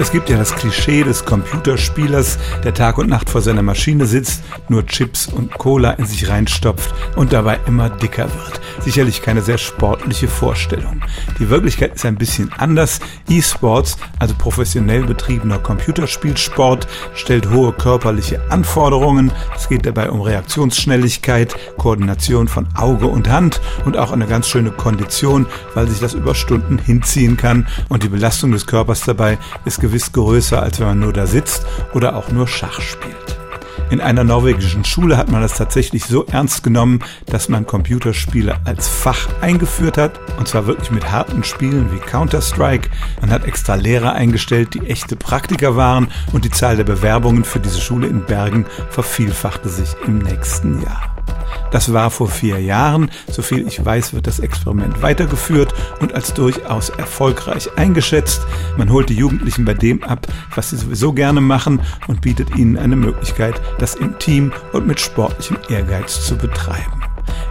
Es gibt ja das Klischee des Computerspielers, der Tag und Nacht vor seiner Maschine sitzt, nur Chips und Cola in sich reinstopft und dabei immer dicker wird. Sicherlich keine sehr sportliche Vorstellung. Die Wirklichkeit ist ein bisschen anders. E-Sports, also professionell betriebener Computerspielsport, stellt hohe körperliche Anforderungen. Es geht dabei um Reaktionsschnelligkeit, Koordination von Auge und Hand und auch eine ganz schöne Kondition, weil sich das über Stunden hinziehen kann und die Belastung des Körpers dabei ist gewiss größer, als wenn man nur da sitzt oder auch nur Schach spielt. In einer norwegischen Schule hat man das tatsächlich so ernst genommen, dass man Computerspiele als Fach eingeführt hat. Und zwar wirklich mit harten Spielen wie Counter-Strike. Man hat extra Lehrer eingestellt, die echte Praktiker waren. Und die Zahl der Bewerbungen für diese Schule in Bergen vervielfachte sich im nächsten Jahr. Das war vor vier Jahren. Soviel ich weiß, wird das Experiment weitergeführt und als durchaus erfolgreich eingeschätzt. Man holt die Jugendlichen bei dem ab, was sie sowieso gerne machen und bietet ihnen eine Möglichkeit, das im Team und mit sportlichem Ehrgeiz zu betreiben.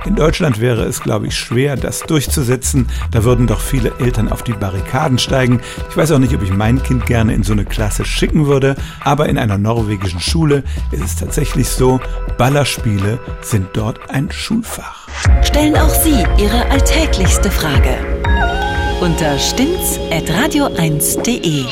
In Deutschland wäre es, glaube ich, schwer, das durchzusetzen. Da würden doch viele Eltern auf die Barrikaden steigen. Ich weiß auch nicht, ob ich mein Kind gerne in so eine Klasse schicken würde, aber in einer norwegischen Schule ist es tatsächlich so, Ballerspiele sind dort ein Schulfach. Stellen auch Sie Ihre alltäglichste Frage unter stimmtz.radio1.de.